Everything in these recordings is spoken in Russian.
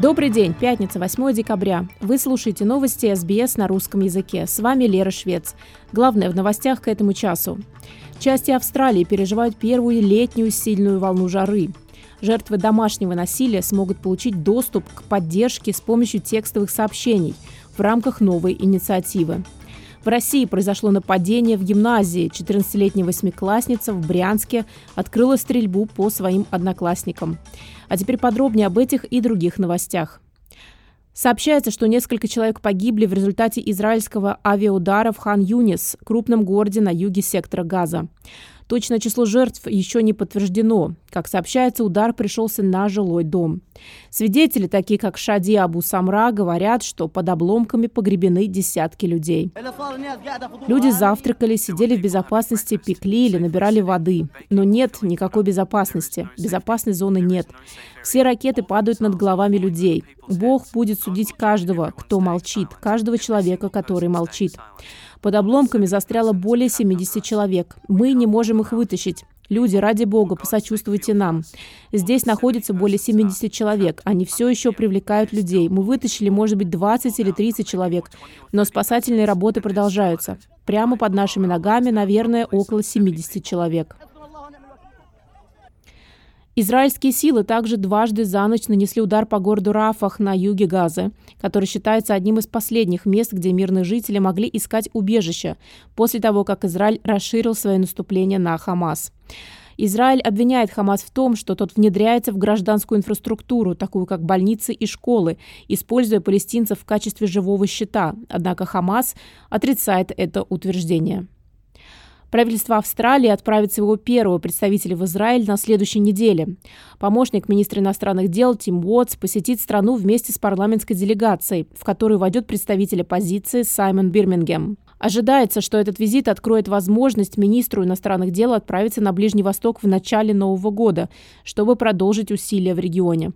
Добрый день, пятница, 8 декабря. Вы слушаете новости СБС на русском языке. С вами Лера Швец. Главное в новостях к этому часу. Части Австралии переживают первую летнюю сильную волну жары. Жертвы домашнего насилия смогут получить доступ к поддержке с помощью текстовых сообщений в рамках новой инициативы. В России произошло нападение в гимназии. 14-летняя восьмиклассница в Брянске открыла стрельбу по своим одноклассникам. А теперь подробнее об этих и других новостях. Сообщается, что несколько человек погибли в результате израильского авиаудара в Хан-Юнис, крупном городе на юге сектора Газа. Точное число жертв еще не подтверждено. Как сообщается, удар пришелся на жилой дом. Свидетели, такие как Шади Абу Самра, говорят, что под обломками погребены десятки людей. Люди завтракали, сидели в безопасности, пекли или набирали воды. Но нет никакой безопасности. Безопасной зоны нет. Все ракеты падают над головами людей. Бог будет судить каждого, кто молчит, каждого человека, который молчит. Под обломками застряло более 70 человек. Мы не можем их вытащить. Люди, ради бога, посочувствуйте нам. Здесь находится более 70 человек. Они все еще привлекают людей. Мы вытащили, может быть, 20 или 30 человек. Но спасательные работы продолжаются. Прямо под нашими ногами, наверное, около 70 человек. Израильские силы также дважды за ночь нанесли удар по городу Рафах на юге Газы, который считается одним из последних мест, где мирные жители могли искать убежище после того, как Израиль расширил свое наступление на Хамас. Израиль обвиняет Хамас в том, что тот внедряется в гражданскую инфраструктуру, такую как больницы и школы, используя палестинцев в качестве живого щита. Однако Хамас отрицает это утверждение. Правительство Австралии отправит своего первого представителя в Израиль на следующей неделе. Помощник министра иностранных дел Тим Уотс посетит страну вместе с парламентской делегацией, в которую войдет представитель оппозиции Саймон Бирмингем. Ожидается, что этот визит откроет возможность министру иностранных дел отправиться на Ближний Восток в начале Нового года, чтобы продолжить усилия в регионе.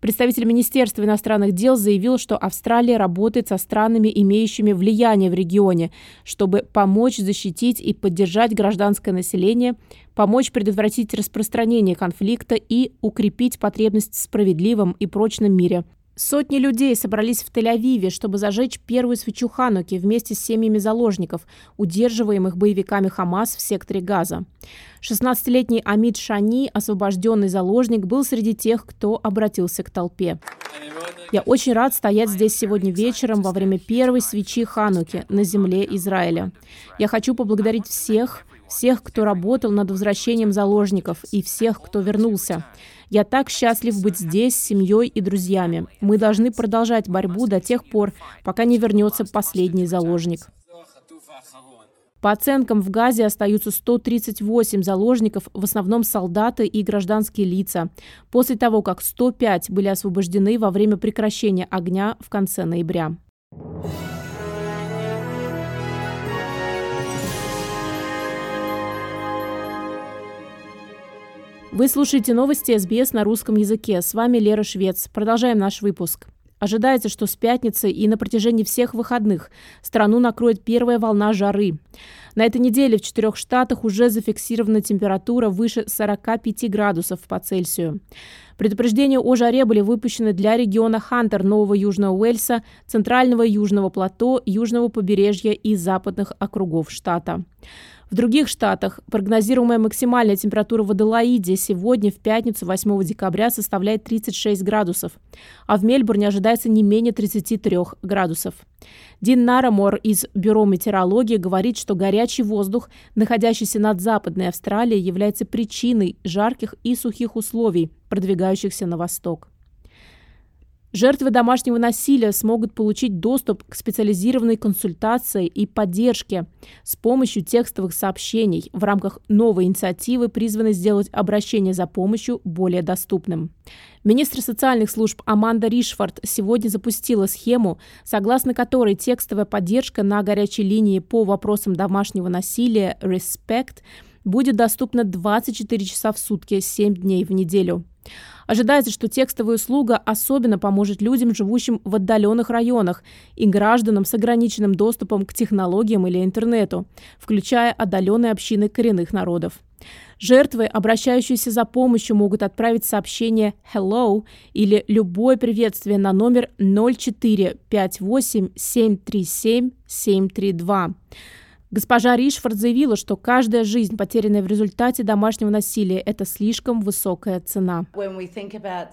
Представитель Министерства иностранных дел заявил, что Австралия работает со странами, имеющими влияние в регионе, чтобы помочь защитить и поддержать гражданское население, помочь предотвратить распространение конфликта и укрепить потребность в справедливом и прочном мире, Сотни людей собрались в Тель-Авиве, чтобы зажечь первую свечу Хануки вместе с семьями заложников, удерживаемых боевиками Хамас в секторе Газа. 16-летний Амид Шани, освобожденный заложник, был среди тех, кто обратился к толпе. Я очень рад стоять здесь сегодня вечером во время первой свечи Хануки на земле Израиля. Я хочу поблагодарить всех, всех, кто работал над возвращением заложников и всех, кто вернулся. Я так счастлив быть здесь с семьей и друзьями. Мы должны продолжать борьбу до тех пор, пока не вернется последний заложник. По оценкам, в Газе остаются 138 заложников, в основном солдаты и гражданские лица, после того, как 105 были освобождены во время прекращения огня в конце ноября. Вы слушаете новости СБС на русском языке. С вами Лера Швец. Продолжаем наш выпуск. Ожидается, что с пятницы и на протяжении всех выходных страну накроет первая волна жары. На этой неделе в четырех штатах уже зафиксирована температура выше 45 градусов по Цельсию. Предупреждения о жаре были выпущены для региона Хантер Нового Южного Уэльса, Центрального Южного плато, Южного побережья и западных округов штата. В других штатах прогнозируемая максимальная температура в Аделаиде сегодня, в пятницу, 8 декабря, составляет 36 градусов, а в Мельбурне ожидается не менее 33 градусов. Дин Нарамор из Бюро метеорологии говорит, что горячий воздух, находящийся над Западной Австралией, является причиной жарких и сухих условий, продвигающихся на восток. Жертвы домашнего насилия смогут получить доступ к специализированной консультации и поддержке с помощью текстовых сообщений в рамках новой инициативы, призванной сделать обращение за помощью более доступным. Министр социальных служб Аманда Ришфорд сегодня запустила схему, согласно которой текстовая поддержка на горячей линии по вопросам домашнего насилия «Respect» будет доступна 24 часа в сутки, 7 дней в неделю. Ожидается, что текстовая услуга особенно поможет людям, живущим в отдаленных районах, и гражданам с ограниченным доступом к технологиям или интернету, включая отдаленные общины коренных народов. Жертвы, обращающиеся за помощью, могут отправить сообщение «Hello» или любое приветствие на номер 0458 737 732. Госпожа Ришфорд заявила, что каждая жизнь, потерянная в результате домашнего насилия, это слишком высокая цена.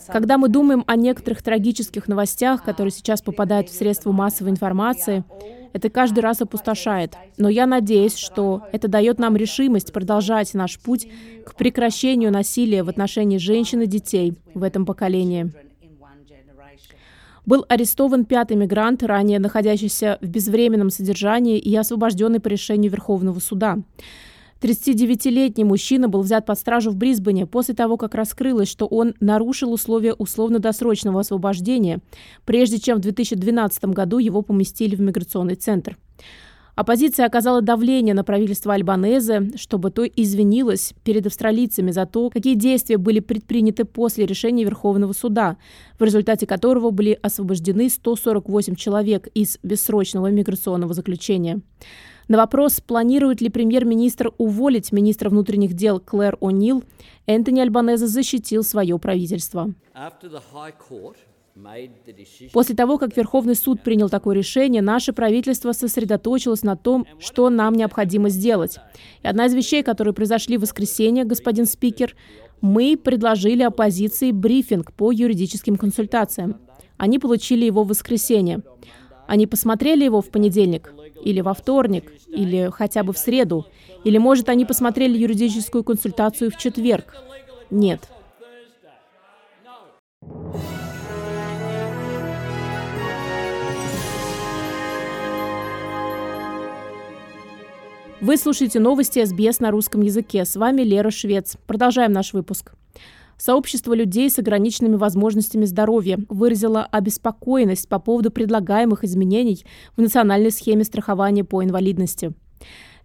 Когда мы думаем о некоторых трагических новостях, которые сейчас попадают в средства массовой информации, это каждый раз опустошает. Но я надеюсь, что это дает нам решимость продолжать наш путь к прекращению насилия в отношении женщин и детей в этом поколении. Был арестован пятый мигрант, ранее находящийся в безвременном содержании и освобожденный по решению Верховного суда. 39-летний мужчина был взят под стражу в Брисбене после того, как раскрылось, что он нарушил условия условно-досрочного освобождения, прежде чем в 2012 году его поместили в миграционный центр. Оппозиция оказала давление на правительство Альбанезе, чтобы то извинилось перед австралийцами за то, какие действия были предприняты после решения Верховного суда, в результате которого были освобождены 148 человек из бессрочного миграционного заключения. На вопрос, планирует ли премьер-министр уволить министра внутренних дел Клэр О'Нил, Энтони Альбанезе защитил свое правительство. После того, как Верховный суд принял такое решение, наше правительство сосредоточилось на том, что нам необходимо сделать. И одна из вещей, которые произошли в воскресенье, господин спикер, мы предложили оппозиции брифинг по юридическим консультациям. Они получили его в воскресенье. Они посмотрели его в понедельник, или во вторник, или хотя бы в среду, или, может, они посмотрели юридическую консультацию в четверг. Нет. Вы слушаете новости СБС на русском языке. С вами Лера Швец. Продолжаем наш выпуск. Сообщество людей с ограниченными возможностями здоровья выразило обеспокоенность по поводу предлагаемых изменений в национальной схеме страхования по инвалидности.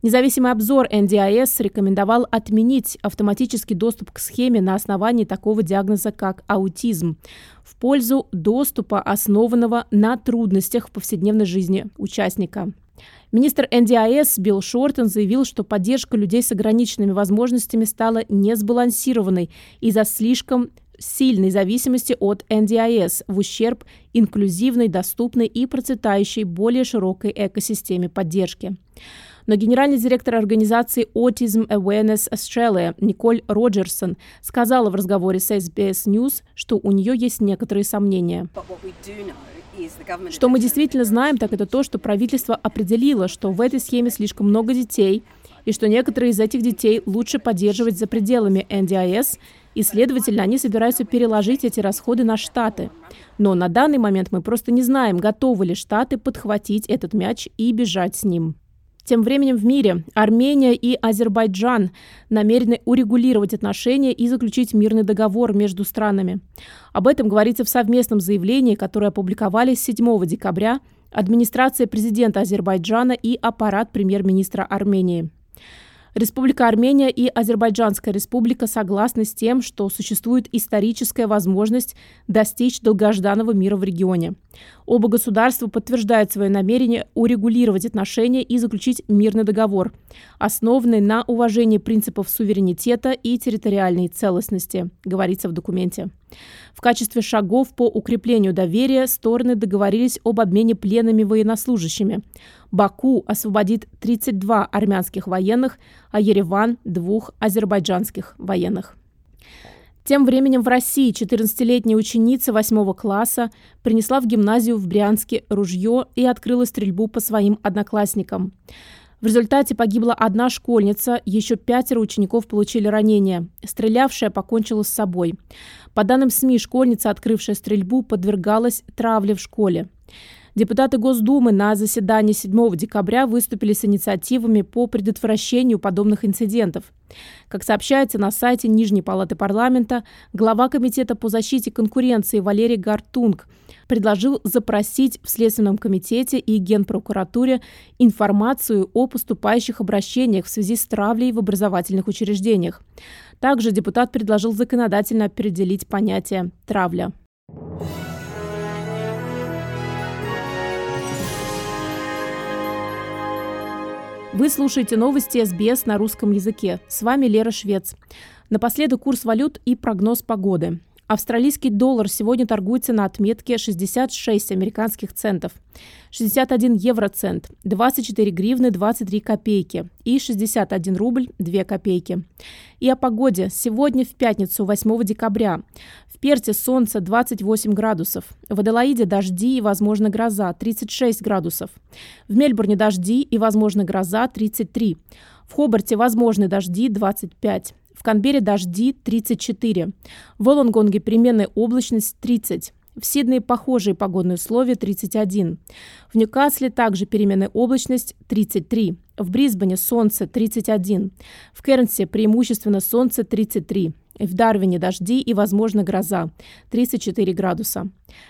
Независимый обзор NDIS рекомендовал отменить автоматический доступ к схеме на основании такого диагноза, как аутизм, в пользу доступа, основанного на трудностях в повседневной жизни участника. Министр НДИС Билл Шортон заявил, что поддержка людей с ограниченными возможностями стала несбалансированной из-за слишком сильной зависимости от НДИС в ущерб инклюзивной, доступной и процветающей более широкой экосистеме поддержки. Но генеральный директор организации Autism Awareness Australia Николь Роджерсон сказала в разговоре с SBS News, что у нее есть некоторые сомнения. Что мы действительно знаем, так это то, что правительство определило, что в этой схеме слишком много детей, и что некоторые из этих детей лучше поддерживать за пределами НДИС, и, следовательно, они собираются переложить эти расходы на Штаты. Но на данный момент мы просто не знаем, готовы ли Штаты подхватить этот мяч и бежать с ним. Тем временем в мире Армения и Азербайджан намерены урегулировать отношения и заключить мирный договор между странами. Об этом говорится в совместном заявлении, которое опубликовали 7 декабря администрация президента Азербайджана и аппарат премьер-министра Армении. Республика Армения и Азербайджанская республика согласны с тем, что существует историческая возможность достичь долгожданного мира в регионе. Оба государства подтверждают свое намерение урегулировать отношения и заключить мирный договор, основанный на уважении принципов суверенитета и территориальной целостности, говорится в документе. В качестве шагов по укреплению доверия стороны договорились об обмене пленными военнослужащими. Баку освободит 32 армянских военных, а Ереван – двух азербайджанских военных. Тем временем в России 14-летняя ученица 8 класса принесла в гимназию в Брянске ружье и открыла стрельбу по своим одноклассникам. В результате погибла одна школьница, еще пятеро учеников получили ранения. Стрелявшая покончила с собой. По данным СМИ, школьница, открывшая стрельбу, подвергалась травле в школе. Депутаты Госдумы на заседании 7 декабря выступили с инициативами по предотвращению подобных инцидентов. Как сообщается на сайте Нижней палаты парламента, глава Комитета по защите конкуренции Валерий Гартунг предложил запросить в Следственном комитете и Генпрокуратуре информацию о поступающих обращениях в связи с травлей в образовательных учреждениях. Также депутат предложил законодательно определить понятие «травля». Вы слушаете новости СБС на русском языке. С вами Лера Швец. Напоследок курс валют и прогноз погоды. Австралийский доллар сегодня торгуется на отметке 66 американских центов, 61 евроцент, 24 гривны 23 копейки и 61 рубль 2 копейки. И о погоде. Сегодня в пятницу, 8 декабря. В Перте солнце 28 градусов. В Аделаиде дожди и, возможно, гроза 36 градусов. В Мельбурне дожди и, возможно, гроза 33. В Хобарте возможны дожди 25. В Канберре дожди 34. В Волонгонге переменная облачность 30. В Сиднее похожие погодные условия 31. В Ньюкасле также переменная облачность 33. В Брисбене солнце 31. В Кернсе преимущественно солнце 33. В Дарвине дожди и, возможно, гроза. 34 градуса.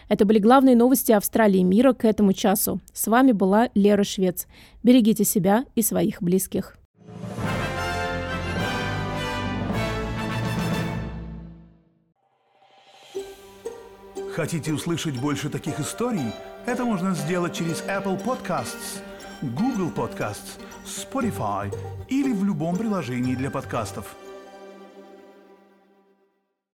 Это были главные новости Австралии и мира к этому часу. С вами была Лера Швец. Берегите себя и своих близких. Хотите услышать больше таких историй? Это можно сделать через Apple Podcasts, Google Podcasts, Spotify или в любом приложении для подкастов.